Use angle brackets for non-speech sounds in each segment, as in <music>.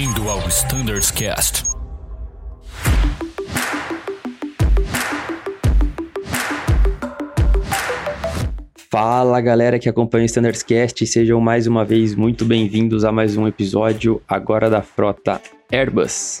Bem-vindo ao Standards Cast. Fala galera que acompanha o Standards Cast, sejam mais uma vez muito bem-vindos a mais um episódio agora da frota Airbus.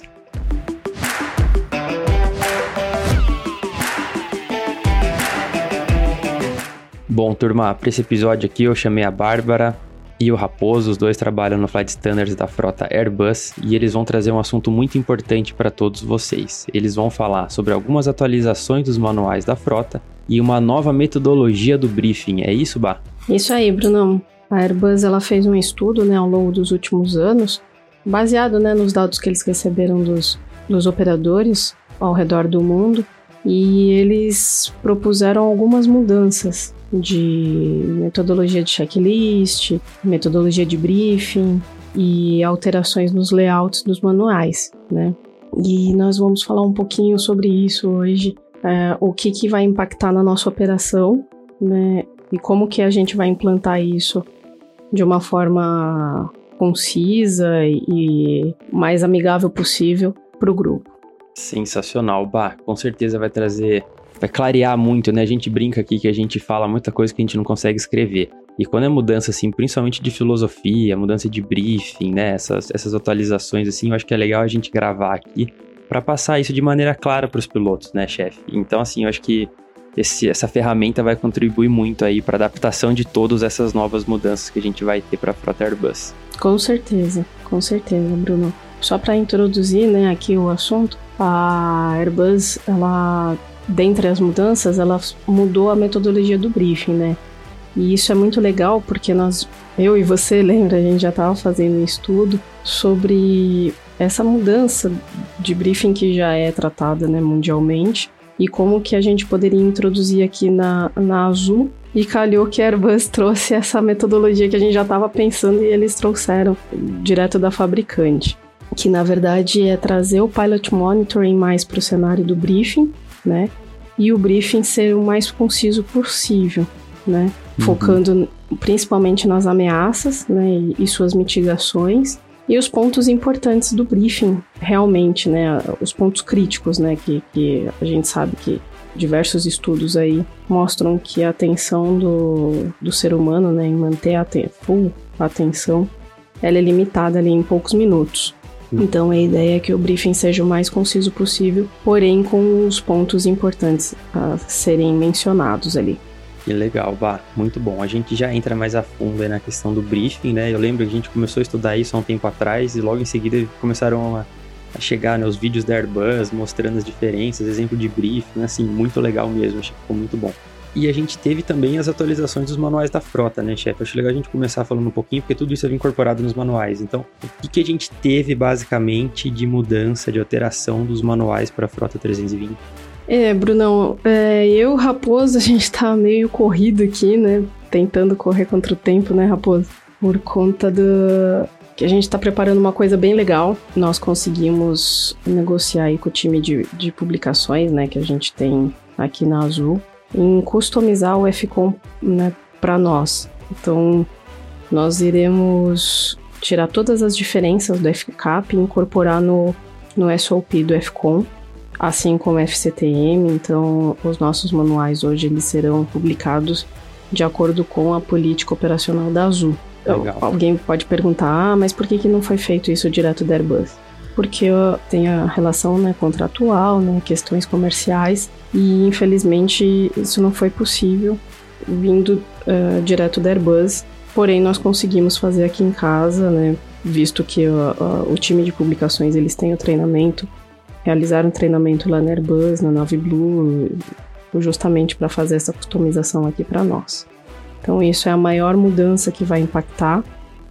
Bom, turma, para esse episódio aqui eu chamei a Bárbara e o Raposo, os dois trabalham no Flight Standards da frota Airbus e eles vão trazer um assunto muito importante para todos vocês. Eles vão falar sobre algumas atualizações dos manuais da frota e uma nova metodologia do briefing. É isso, Bah? Isso aí, Brunão. A Airbus ela fez um estudo né, ao longo dos últimos anos, baseado né, nos dados que eles receberam dos, dos operadores ao redor do mundo, e eles propuseram algumas mudanças de metodologia de checklist, metodologia de briefing e alterações nos layouts dos manuais, né? E nós vamos falar um pouquinho sobre isso hoje, é, o que, que vai impactar na nossa operação, né? E como que a gente vai implantar isso de uma forma concisa e mais amigável possível para o grupo. Sensacional, Bah, com certeza vai trazer vai clarear muito, né? A gente brinca aqui que a gente fala muita coisa que a gente não consegue escrever. E quando é mudança, assim, principalmente de filosofia, mudança de briefing, né? Essas, essas atualizações, assim, eu acho que é legal a gente gravar aqui para passar isso de maneira clara para os pilotos, né, chefe? Então, assim, eu acho que esse, essa ferramenta vai contribuir muito aí para adaptação de todas essas novas mudanças que a gente vai ter para a frota Airbus. Com certeza, com certeza, Bruno. Só para introduzir, né, aqui o assunto, a Airbus, ela dentre as mudanças, ela mudou a metodologia do briefing, né? E isso é muito legal porque nós, eu e você, <laughs> lembra, a gente já estava fazendo um estudo sobre essa mudança de briefing que já é tratada né, mundialmente e como que a gente poderia introduzir aqui na, na Azul. E calhou que a Airbus <laughs> trouxe essa metodologia que a gente já estava pensando e eles trouxeram direto da fabricante. Que na verdade é trazer o Pilot Monitoring mais para o cenário do briefing, né? E o briefing ser o mais conciso possível, né? Uhum. Focando principalmente nas ameaças, né, e, suas mitigações e os pontos importantes do briefing, realmente, né, os pontos críticos, né, que, que a gente sabe que diversos estudos aí mostram que a atenção do, do ser humano, né, em manter a full atenção, ela é limitada ali em poucos minutos. Então a ideia é que o briefing seja o mais conciso possível, porém com os pontos importantes a serem mencionados ali. Que legal, Bah, muito bom. A gente já entra mais a fundo na questão do briefing, né? Eu lembro que a gente começou a estudar isso há um tempo atrás e logo em seguida começaram a, a chegar né, os vídeos da Airbus mostrando as diferenças, exemplo de briefing, assim, muito legal mesmo, achei que ficou muito bom. E a gente teve também as atualizações dos manuais da frota, né, chefe? Acho legal a gente começar falando um pouquinho, porque tudo isso é incorporado nos manuais. Então, o que, que a gente teve basicamente de mudança, de alteração dos manuais para a frota 320? É, Brunão, é, eu, Raposo, <laughs> a gente tá meio corrido aqui, né? Tentando correr contra o tempo, né, Raposo? Por conta do, que a gente está preparando uma coisa bem legal. Nós conseguimos negociar aí com o time de, de publicações, né, que a gente tem aqui na Azul, em customizar o FCOM né, para nós. Então, nós iremos tirar todas as diferenças do FCAP e incorporar no, no SOP do FCOM, assim como o FCTM. Então, os nossos manuais hoje eles serão publicados de acordo com a política operacional da Azul. Alguém pode perguntar, ah, mas por que, que não foi feito isso direto da Airbus? Porque tem a relação né, contratual, né, questões comerciais, e infelizmente isso não foi possível vindo uh, direto da Airbus. Porém, nós conseguimos fazer aqui em casa, né, visto que uh, uh, o time de publicações eles têm o treinamento, realizaram treinamento lá na Airbus, na Nave Blue, justamente para fazer essa customização aqui para nós. Então, isso é a maior mudança que vai impactar.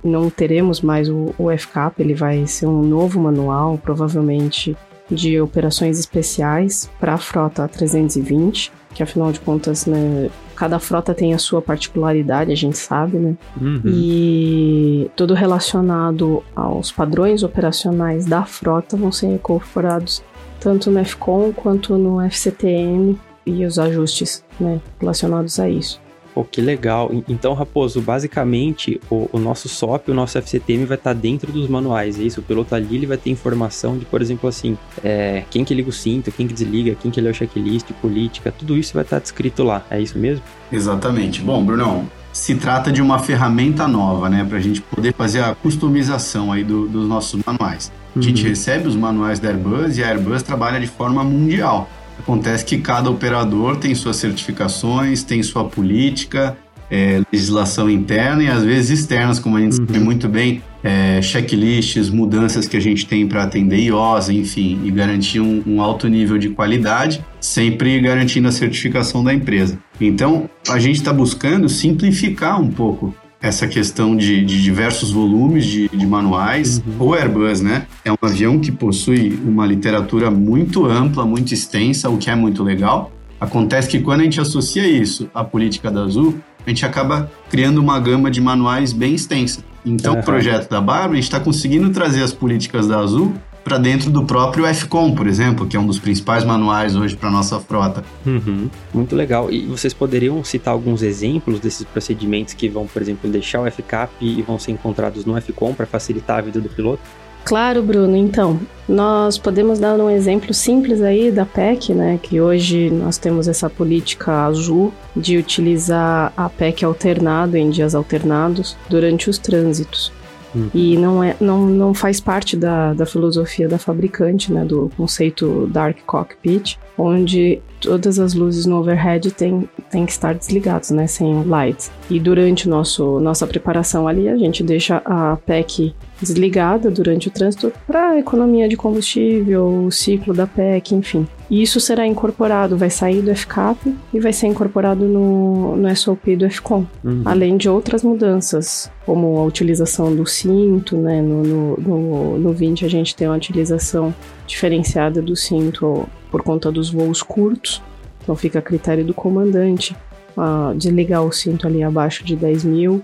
Não teremos mais o, o FCAP, ele vai ser um novo manual, provavelmente de operações especiais para a frota 320, que afinal de contas, né, cada frota tem a sua particularidade, a gente sabe, né? Uhum. E tudo relacionado aos padrões operacionais da frota vão ser incorporados tanto no FCOM quanto no FCTM e os ajustes né, relacionados a isso. Pô, que legal. Então, Raposo, basicamente, o, o nosso SOP, o nosso FCTM vai estar tá dentro dos manuais, é isso? O piloto ali ele vai ter informação de, por exemplo, assim, é, quem que liga o cinto, quem que desliga, quem que lê o checklist, política, tudo isso vai estar tá descrito lá, é isso mesmo? Exatamente. Bom, Brunão, se trata de uma ferramenta nova, né, para a gente poder fazer a customização aí do, dos nossos manuais. A gente uhum. recebe os manuais da Airbus e a Airbus trabalha de forma mundial. Acontece que cada operador tem suas certificações, tem sua política, é, legislação interna e às vezes externas, como a gente uhum. sabe muito bem, é, checklists, mudanças que a gente tem para atender IOS, enfim, e garantir um, um, alto nível de qualidade, sempre garantindo a certificação da empresa. Então, a gente está buscando simplificar um pouco essa questão de, de diversos volumes de, de manuais. Uhum. O Airbus, né, é um avião que possui uma literatura muito ampla, muito extensa, o que é muito legal. Acontece que quando a gente associa isso à política da Azul, a gente acaba criando uma gama de manuais bem extensa. Então, uhum. o projeto da Bárbara, a gente está conseguindo trazer as políticas da Azul para dentro do próprio FCOM, por exemplo, que é um dos principais manuais hoje para nossa frota. Uhum. Muito legal. E vocês poderiam citar alguns exemplos desses procedimentos que vão, por exemplo, deixar o FCAP e vão ser encontrados no FCOM para facilitar a vida do piloto? Claro, Bruno. Então, nós podemos dar um exemplo simples aí da PEC, né? Que hoje nós temos essa política azul de utilizar a PEC alternado em dias alternados durante os trânsitos. Uhum. E não, é, não, não faz parte da, da filosofia da fabricante, né, do conceito Dark Cockpit, onde todas as luzes no overhead têm, têm que estar desligadas, né, sem lights. E durante nosso, nossa preparação ali, a gente deixa a PEC desligada durante o trânsito para economia de combustível, o ciclo da PEC, enfim. E isso será incorporado, vai sair do FCAP e vai ser incorporado no, no SOP do FCOM, uhum. além de outras mudanças, como a utilização do cinto, né? No, no, no, no 20 a gente tem uma utilização diferenciada do cinto por conta dos voos curtos, então fica a critério do comandante uh, desligar o cinto ali abaixo de 10 mil,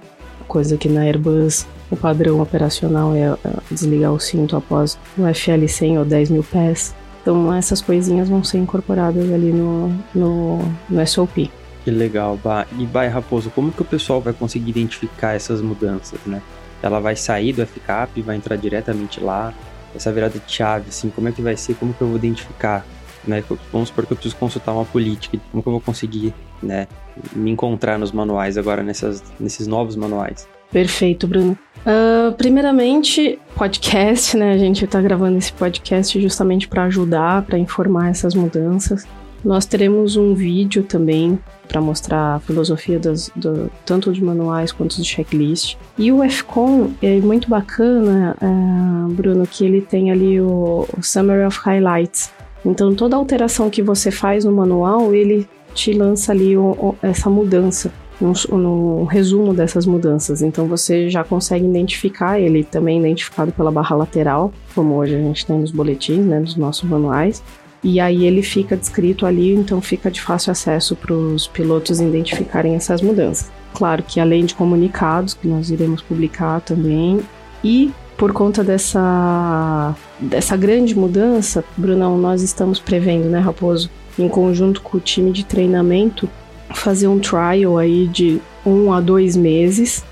coisa que na Airbus o padrão operacional é uh, desligar o cinto após o FL 100 ou 10 mil pés. Então essas coisinhas vão ser incorporadas ali no, no, no SOP. Que legal, bah. E Bai Raposo, como que o pessoal vai conseguir identificar essas mudanças, né? Ela vai sair do FCAP, vai entrar diretamente lá. Essa virada de chave, assim, como é que vai ser? Como que eu vou identificar? Né? Vamos supor que eu preciso consultar uma política. Como que eu vou conseguir, né, me encontrar nos manuais agora, nessas, nesses novos manuais? Perfeito, Bruno. Uh, primeiramente, podcast, né? A gente está gravando esse podcast justamente para ajudar, para informar essas mudanças. Nós teremos um vídeo também para mostrar a filosofia das, do, tanto de manuais quanto de checklist. E o FCON é muito bacana, uh, Bruno, que ele tem ali o, o Summary of Highlights. Então, toda alteração que você faz no manual, ele te lança ali o, o, essa mudança no, resumo dessas mudanças. Então você já consegue identificar ele também identificado pela barra lateral, como hoje a gente tem nos boletins, né, dos nossos manuais. E aí ele fica descrito ali, então fica de fácil acesso para os pilotos identificarem essas mudanças. Claro que além de comunicados que nós iremos publicar também e por conta dessa dessa grande mudança, Brunão, nós estamos prevendo, né, Raposo, em conjunto com o time de treinamento, fazer um trial aí de um a dois meses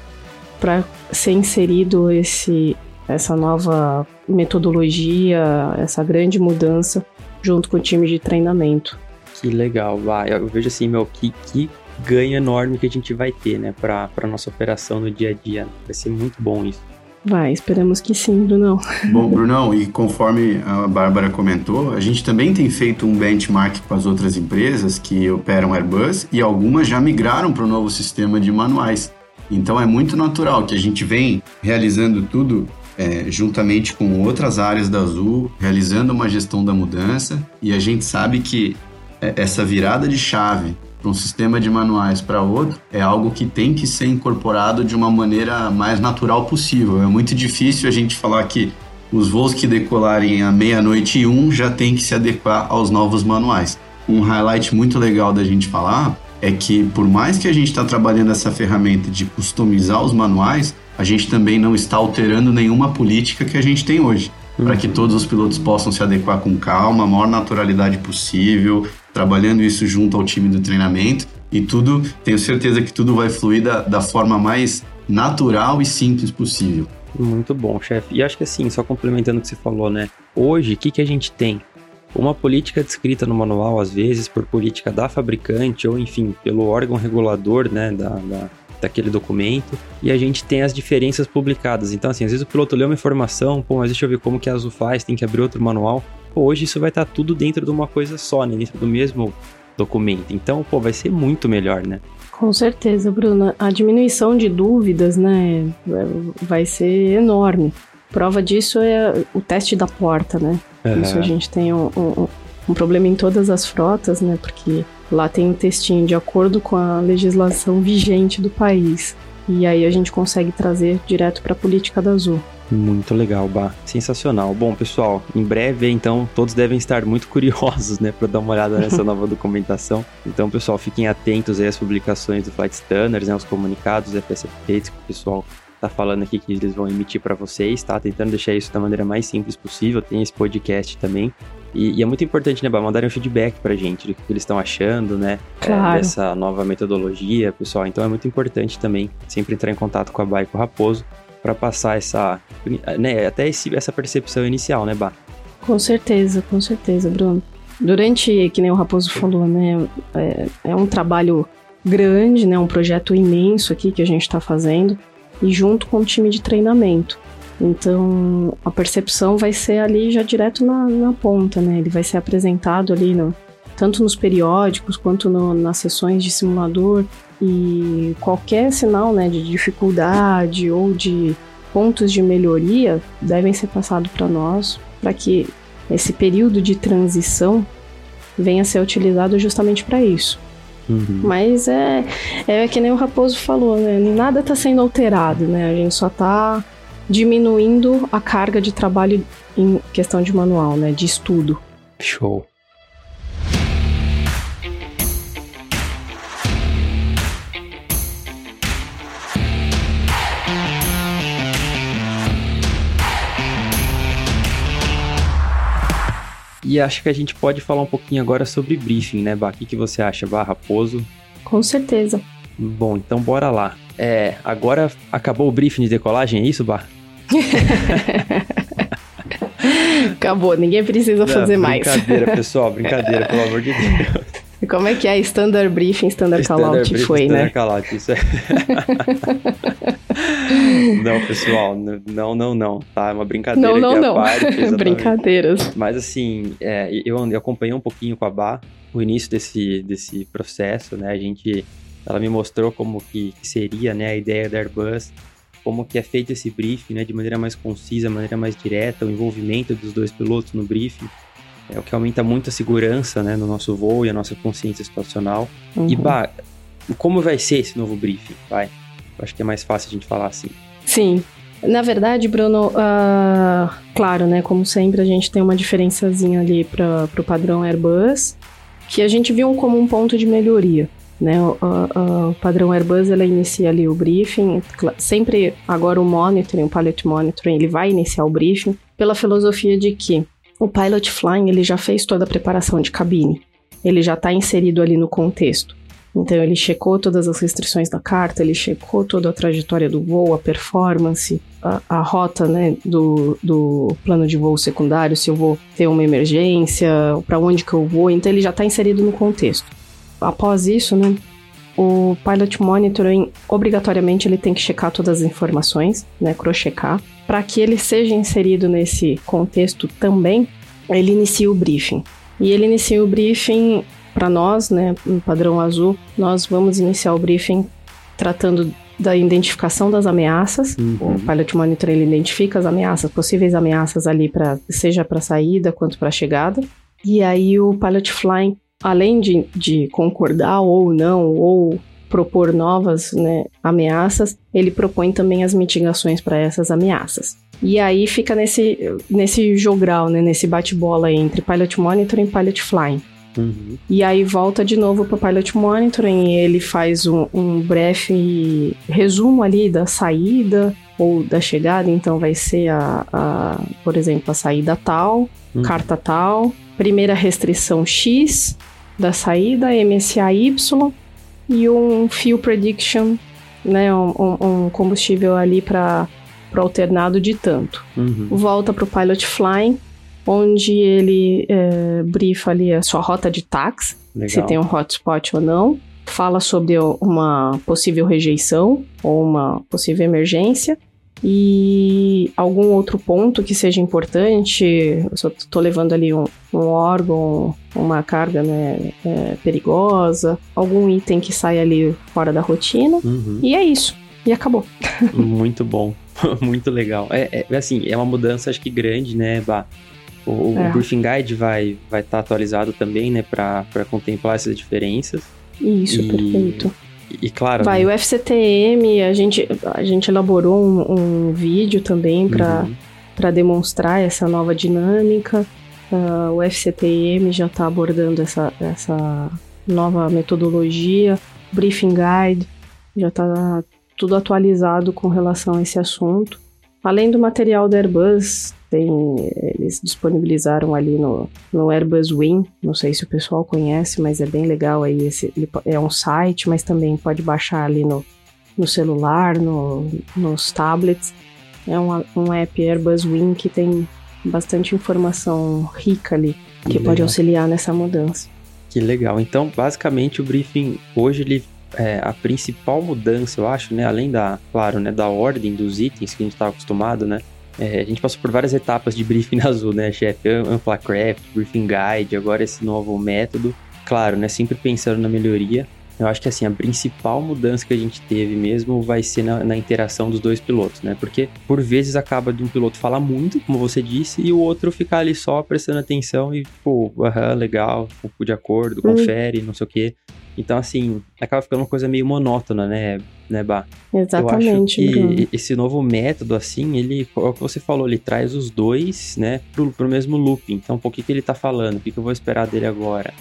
para ser inserido esse essa nova metodologia, essa grande mudança junto com o time de treinamento. Que legal, vai. Eu vejo assim, meu, que, que ganho enorme que a gente vai ter, né, para nossa operação no dia a dia. Vai ser muito bom isso. Vai, esperamos que sim, Brunão. <laughs> Bom, Brunão, e conforme a Bárbara comentou, a gente também tem feito um benchmark com as outras empresas que operam Airbus e algumas já migraram para o novo sistema de manuais. Então é muito natural que a gente vem realizando tudo é, juntamente com outras áreas da Azul, realizando uma gestão da mudança e a gente sabe que é, essa virada de chave para um sistema de manuais para outro é algo que tem que ser incorporado de uma maneira mais natural possível. É muito difícil a gente falar que os voos que decolarem à meia-noite e um já tem que se adequar aos novos manuais. Um highlight muito legal da gente falar é que por mais que a gente está trabalhando essa ferramenta de customizar os manuais, a gente também não está alterando nenhuma política que a gente tem hoje. Uhum. Para que todos os pilotos possam se adequar com calma, a maior naturalidade possível, trabalhando isso junto ao time do treinamento. E tudo, tenho certeza que tudo vai fluir da, da forma mais natural e simples possível. Muito bom, chefe. E acho que assim, só complementando o que você falou, né? Hoje, o que, que a gente tem? Uma política descrita no manual, às vezes, por política da fabricante, ou enfim, pelo órgão regulador, né, da, da daquele documento, e a gente tem as diferenças publicadas. Então, assim, às vezes o piloto lê uma informação, pô, mas deixa eu ver como que a Azul faz, tem que abrir outro manual. Pô, hoje isso vai estar tudo dentro de uma coisa só, né? Dentro do mesmo documento. Então, pô, vai ser muito melhor, né? Com certeza, Bruna. A diminuição de dúvidas, né, vai ser enorme. Prova disso é o teste da porta, né? Uhum. Isso a gente tem um, um, um, problema em todas as frotas, né? Porque lá tem um textinho de acordo com a legislação vigente do país. E aí a gente consegue trazer direto para a política da Azul. Muito legal, Bah. Sensacional. Bom, pessoal, em breve, então, todos devem estar muito <laughs> curiosos, né, para dar uma olhada nessa <laughs> nova documentação. Então, pessoal, fiquem atentos aí às publicações do Flight Standards, né, os comunicados, FS Updates que o pessoal tá falando aqui que eles vão emitir para vocês, tá? Tentando deixar isso da maneira mais simples possível. Tem esse podcast também. E, e é muito importante, né, Bah, mandarem um feedback pra gente do que eles estão achando, né? Claro. É, dessa nova metodologia, pessoal. Então é muito importante também sempre entrar em contato com a Bah e com o Raposo para passar essa, né, até esse, essa percepção inicial, né, Bah? Com certeza, com certeza, Bruno. Durante, que nem o Raposo falou, né, é, é um trabalho grande, né, um projeto imenso aqui que a gente está fazendo e junto com o time de treinamento. Então, a percepção vai ser ali já direto na, na ponta, né? Ele vai ser apresentado ali no, tanto nos periódicos quanto no, nas sessões de simulador e qualquer sinal né, de dificuldade ou de pontos de melhoria devem ser passados para nós para que esse período de transição venha a ser utilizado justamente para isso. Uhum. Mas é, é que nem o Raposo falou, né? Nada está sendo alterado, né? A gente só está diminuindo a carga de trabalho em questão de manual, né? De estudo. Show. E acho que a gente pode falar um pouquinho agora sobre briefing, né, Bah? O que, que você acha, Bah Raposo? Com certeza. Bom, então bora lá. É, agora acabou o briefing de decolagem, é isso, Bah? <laughs> acabou, ninguém precisa fazer mais. Brincadeira, <laughs> pessoal, brincadeira, pelo amor de Deus. E como é que é? Standard briefing, standard, standard callout foi, né? Standard callout, isso é. <laughs> não, pessoal, não, não, não, tá? É uma brincadeira não, não, não. Parte, <laughs> Brincadeiras. Mas assim, é, eu, eu acompanhei um pouquinho com a Bá o início desse, desse processo, né? A gente, ela me mostrou como que, que seria, né, a ideia da Airbus, como que é feito esse briefing, né, de maneira mais concisa, maneira mais direta, o envolvimento dos dois pilotos no briefing é o que aumenta muito a segurança né, no nosso voo e a nossa consciência situacional. Uhum. E, bah, como vai ser esse novo briefing? Vai? Acho que é mais fácil a gente falar assim. Sim. Na verdade, Bruno, uh, claro, né? Como sempre, a gente tem uma diferençazinha ali para o padrão Airbus, que a gente viu como um ponto de melhoria. Né, o, uh, o padrão Airbus ela inicia ali o briefing, sempre agora o monitoring, o pilot monitoring, ele vai iniciar o briefing pela filosofia de que o pilot flying ele já fez toda a preparação de cabine, ele já está inserido ali no contexto. Então ele checou todas as restrições da carta, ele checou toda a trajetória do voo, a performance, a, a rota né, do, do plano de voo secundário, se eu vou ter uma emergência, para onde que eu vou, então ele já está inserido no contexto. Após isso, né, o Pilot Monitoring, obrigatoriamente, ele tem que checar todas as informações, né, crochecar, para que ele seja inserido nesse contexto também, ele inicia o briefing. E ele inicia o briefing para nós, né, no padrão azul, nós vamos iniciar o briefing tratando da identificação das ameaças. Uhum. O Pilot Monitor ele identifica as ameaças, possíveis ameaças ali para seja para saída quanto para chegada. E aí o Pilot Flying além de, de concordar ou não, ou propor novas né, ameaças, ele propõe também as mitigações para essas ameaças. E aí fica nesse, nesse jogral, né, nesse bate-bola entre Pilot Monitoring e Pilot Flying. Uhum. E aí volta de novo para o Pilot Monitoring e ele faz um, um breve resumo ali da saída ou da chegada, então vai ser a, a por exemplo, a saída tal, uhum. carta tal, primeira restrição X, da saída, MSA Y, e um fuel prediction, né, um, um combustível ali para alternado de tanto. Uhum. Volta para o pilot flying, onde ele é, brifa ali a sua rota de táxi, Legal. se tem um hotspot ou não. Fala sobre uma possível rejeição ou uma possível emergência. E algum outro ponto que seja importante, eu só tô levando ali um, um órgão, uma carga né, é, perigosa, algum item que sai ali fora da rotina. Uhum. E é isso. E acabou. <laughs> Muito bom. <laughs> Muito legal. É, é, assim, é uma mudança acho que grande, né, Bah? O, É. o Briefing Guide vai vai estar atualizado também, né, para contemplar essas diferenças. Isso, E- perfeito. E, e claro, Vai, né, o FCTM, a gente, a gente elaborou um, um vídeo também para uhum. demonstrar essa nova dinâmica. Ah, o FCTM já está abordando essa, essa nova metodologia, briefing guide, já está tudo atualizado com relação a esse assunto. Além do material da Airbus, tem, eles disponibilizaram ali no, no Airbus Win, não sei se o pessoal conhece, mas é bem legal aí, esse, é um site, mas também pode baixar ali no, no celular, no, nos tablets. É um, um app Airbus Win que tem bastante informação rica ali, que pode Legal. auxiliar nessa mudança. Que legal. Então, basicamente, o briefing hoje ele é a principal mudança, eu acho, né? Além da, claro, né, da ordem dos itens que a gente estava acostumado, né? É, a gente passou por várias etapas de briefing <laughs> na Azul, né, chefe? Amplacraft, Briefing Guide, agora esse novo método. Claro, né? Sempre pensando na melhoria. Eu acho que assim, a principal mudança que a gente teve mesmo vai ser na, na interação dos dois pilotos, né? Porque por vezes acaba de um piloto falar muito, como você disse, e o outro ficar ali só prestando atenção e, pô, aham, legal, de acordo, Hum. confere, não sei o quê. Então, assim, acaba ficando uma coisa meio monótona, né, né, Bah? Exatamente, Eu acho Bruno. que esse novo método, assim, ele, é o que você falou, ele traz os dois, né, pro, pro mesmo looping. Então, por que, que ele tá falando? O que, que eu vou esperar dele agora?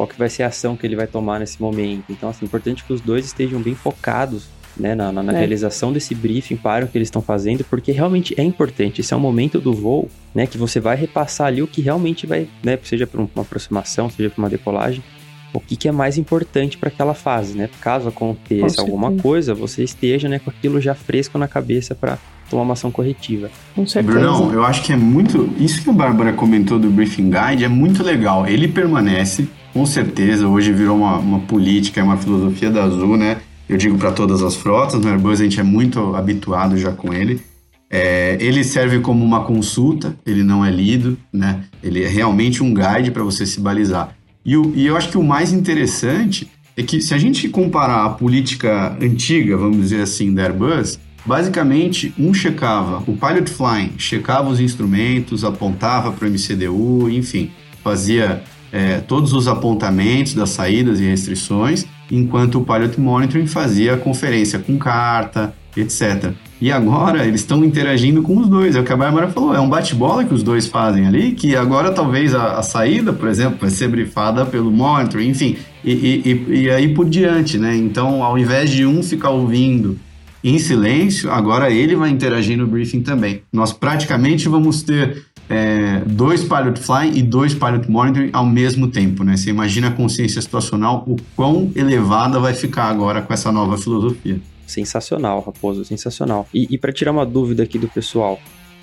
Qual que vai ser a ação que ele vai tomar nesse momento? Então, assim, é importante que os dois estejam bem focados, né, na, na- na É. realização desse briefing para o que eles estão fazendo, porque realmente é importante. Esse é o momento do voo, né, que você vai repassar ali o que realmente vai, né, seja para uma aproximação, seja para uma decolagem, o que, que é mais importante para aquela fase, né? Caso aconteça Com alguma certeza. coisa, você esteja né, com aquilo já fresco na cabeça para tomar uma ação corretiva. Com certeza. Brunão, eu acho que é muito. Isso que a Bárbara comentou do Briefing Guide é muito legal. Ele permanece, com certeza. Hoje virou uma, uma política, é uma filosofia da Azul, né? Eu digo para todas as frotas. No Airbus a gente é muito habituado já com ele. É, ele serve como uma consulta, ele não é lido, né? Ele é realmente um guide para você se balizar. E, o- e eu acho que o mais interessante é que se a gente comparar a política antiga, vamos dizer assim, da Airbus, basicamente um checava, o Pilot Flying checava os instrumentos, apontava para o MCDU, enfim, fazia é, todos os apontamentos das saídas e restrições, enquanto o Pilot Monitoring fazia conferência com carta, etc. E agora eles estão interagindo com os dois. É o que a Bárbara falou, é um bate-bola que os dois fazem ali, que agora talvez a, a saída, por exemplo, vai ser brifada pelo monitoring, enfim, e, e, e- e aí por diante, né? Então, ao invés de um ficar ouvindo em silêncio, agora ele vai interagir no briefing também. Nós praticamente vamos ter é, dois Pilot Flying e dois Pilot Monitoring ao mesmo tempo, né? Você imagina a consciência situacional, o quão elevada vai ficar agora com essa nova filosofia. Sensacional, Raposo, sensacional. E, e para tirar uma dúvida aqui do pessoal,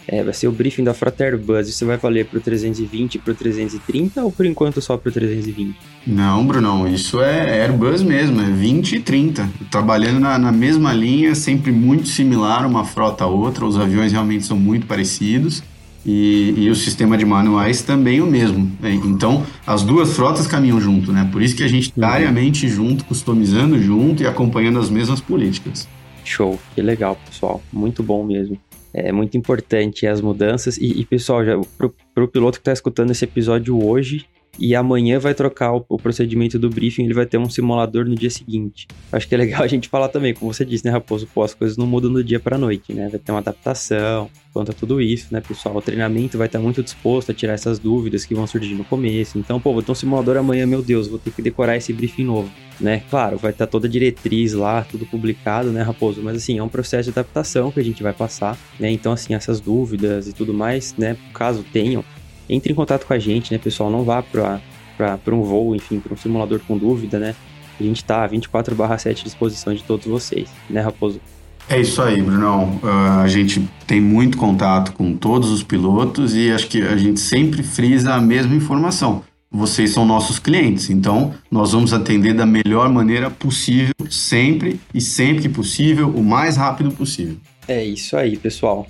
é, vai ser o briefing da Frota Airbus, isso vai valer pro 320 e pro 330 ou por enquanto só pro 320? Não, Brunão, isso é Airbus mesmo, é 20 e 30. Trabalhando na, na mesma linha, sempre muito similar uma frota a outra, os aviões realmente são muito parecidos e, e o sistema de manuais também o mesmo. né? Então, as duas frotas caminham junto, né? Por isso que a gente Uhum. diariamente junto, customizando junto e acompanhando as mesmas políticas. Show, que legal, pessoal. Muito bom mesmo. É muito importante as mudanças. E, e, pessoal, já pro, pro piloto que tá escutando esse episódio hoje e amanhã vai trocar o, o procedimento do briefing, ele vai ter um simulador no dia seguinte. Acho que é legal <laughs> a gente falar também, como você disse, né, Raposo? Pô, as coisas não mudam do dia pra noite, né? Vai ter uma adaptação quanto a tudo isso, né, pessoal? O treinamento vai estar muito disposto a tirar essas dúvidas que vão surgir no começo. Então, pô, vou ter um simulador amanhã, meu Deus, vou ter que decorar esse briefing novo né? Claro, vai estar toda a diretriz lá, tudo publicado, né, Raposo? Mas assim, é um processo de adaptação que a gente vai passar, né? Então, assim, essas dúvidas e tudo mais, né? Caso tenham, entre em contato com a gente, né, pessoal? Não vá para um voo, enfim, para um simulador com dúvida, né? A gente está 24/7 à disposição de todos vocês, né, Raposo? É isso aí, Brunão. Uh, a gente tem muito contato com todos os pilotos e acho que a gente sempre frisa a mesma informação. Vocês são nossos clientes, então nós vamos atender da melhor maneira possível, sempre e sempre que possível, o mais rápido possível. É isso aí, pessoal.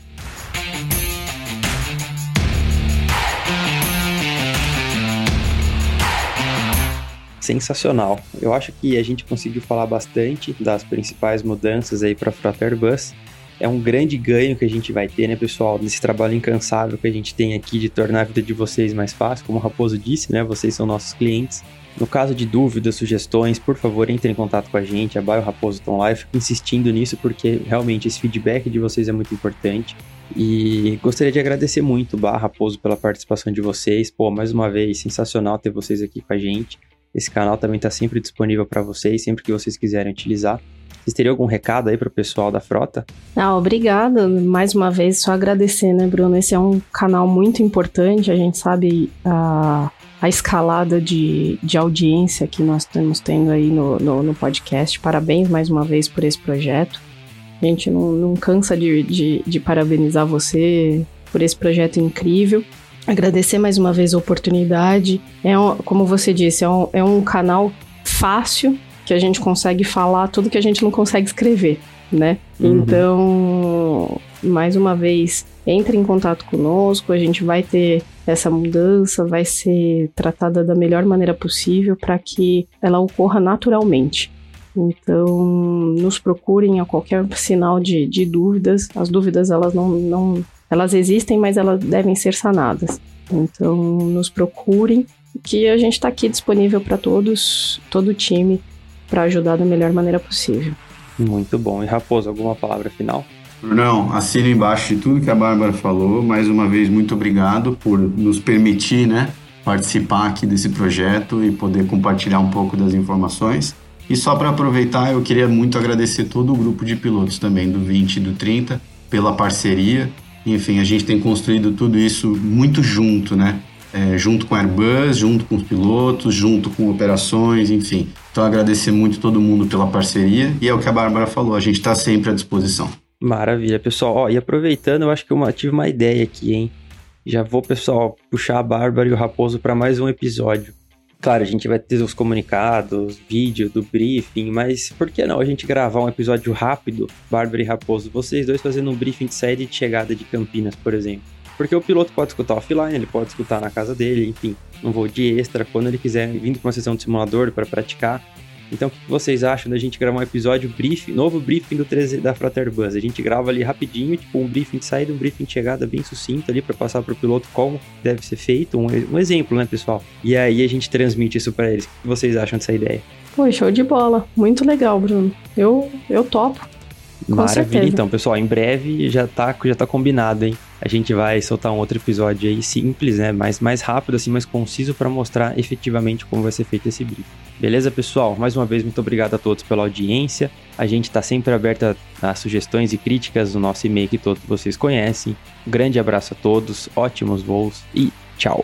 Sensacional. Eu acho que a gente conseguiu falar bastante das principais mudanças aí para a frota Airbus. É um grande ganho que a gente vai ter, né, pessoal, nesse trabalho incansável que a gente tem aqui de tornar a vida de vocês mais fácil. Como o Raposo disse, né, vocês são nossos clientes. No caso de dúvidas, sugestões, por favor, entre em contato com a gente. A Bio Raposo estão lá. Eu fico insistindo nisso porque realmente esse feedback de vocês é muito importante. E gostaria de agradecer muito, Barra Raposo, pela participação de vocês. Pô, mais uma vez, sensacional ter vocês aqui com a gente. Esse canal também está sempre disponível para vocês, sempre que vocês quiserem utilizar. Vocês teriam algum recado aí para o pessoal da frota? Ah, obrigada. Mais uma vez, só agradecer, né, Bruno? Esse é um canal muito importante. A gente sabe a, a escalada de, de audiência que nós estamos tendo aí no, no, no podcast. Parabéns mais uma vez por esse projeto. A gente não, não cansa de, de, de parabenizar você por esse projeto incrível agradecer mais uma vez a oportunidade. É, um, como você disse, é um, é um canal fácil que a gente consegue falar tudo que a gente não consegue escrever, né? Uhum. Então, mais uma vez, entre em contato conosco, a gente vai ter essa mudança, vai ser tratada da melhor maneira possível para que ela ocorra naturalmente. Então, nos procurem a qualquer sinal de, de dúvidas. As dúvidas, elas não, não, elas existem, mas elas devem ser sanadas. Então, nos procurem, que a gente está aqui disponível para todos, todo o time, para ajudar da melhor maneira possível. Muito bom. E Raposo, alguma palavra final? Não, assino embaixo de tudo que a Bárbara falou. Mais uma vez, muito obrigado por nos permitir, né, participar aqui desse projeto e poder compartilhar um pouco das informações. E só para aproveitar, eu queria muito agradecer todo o grupo de pilotos também, do 20 e do 30, pela parceria enfim, a gente tem construído tudo isso muito junto, né? É, junto com a Airbus, junto com os pilotos, junto com operações, enfim. Então, agradecer muito todo mundo pela parceria e é o que a Bárbara falou, a gente está sempre à disposição. Maravilha, pessoal. Ó, e aproveitando, eu acho que eu tive uma ideia aqui, hein? Já vou, pessoal, puxar a Bárbara e o Raposo para mais um episódio. Claro, a gente vai ter os comunicados, vídeo do briefing, mas por que não a gente gravar um episódio rápido, Bárbara e Raposo, vocês dois fazendo um briefing de saída e de chegada de Campinas, por exemplo? Porque o piloto pode escutar offline, ele pode escutar na casa dele, enfim, um voo de extra, quando ele quiser, vindo para uma sessão de simulador para praticar. Então, o que vocês acham da gente gravar um episódio briefing, novo briefing do 13 da Frota Airbus? A gente grava ali rapidinho, tipo um briefing de saída, um briefing de chegada bem sucinto ali para passar para o piloto como deve ser feito, um, um, exemplo, né, pessoal? E aí a gente transmite isso para eles. O que vocês acham dessa ideia? Pô, show de bola. Muito legal, Bruno. Eu, eu topo. Com Maravilha, certeza. então, pessoal, em breve já tá, já tá combinado, hein? A gente vai soltar um outro episódio aí simples, né? Mais, mais rápido, assim, mais conciso para mostrar efetivamente como vai ser feito esse briefing. Beleza, pessoal? Mais uma vez, muito obrigado a todos pela audiência. A gente está sempre aberto a, a, sugestões e críticas no nosso e-mail que todos vocês conhecem. Um grande abraço a todos, ótimos voos e tchau!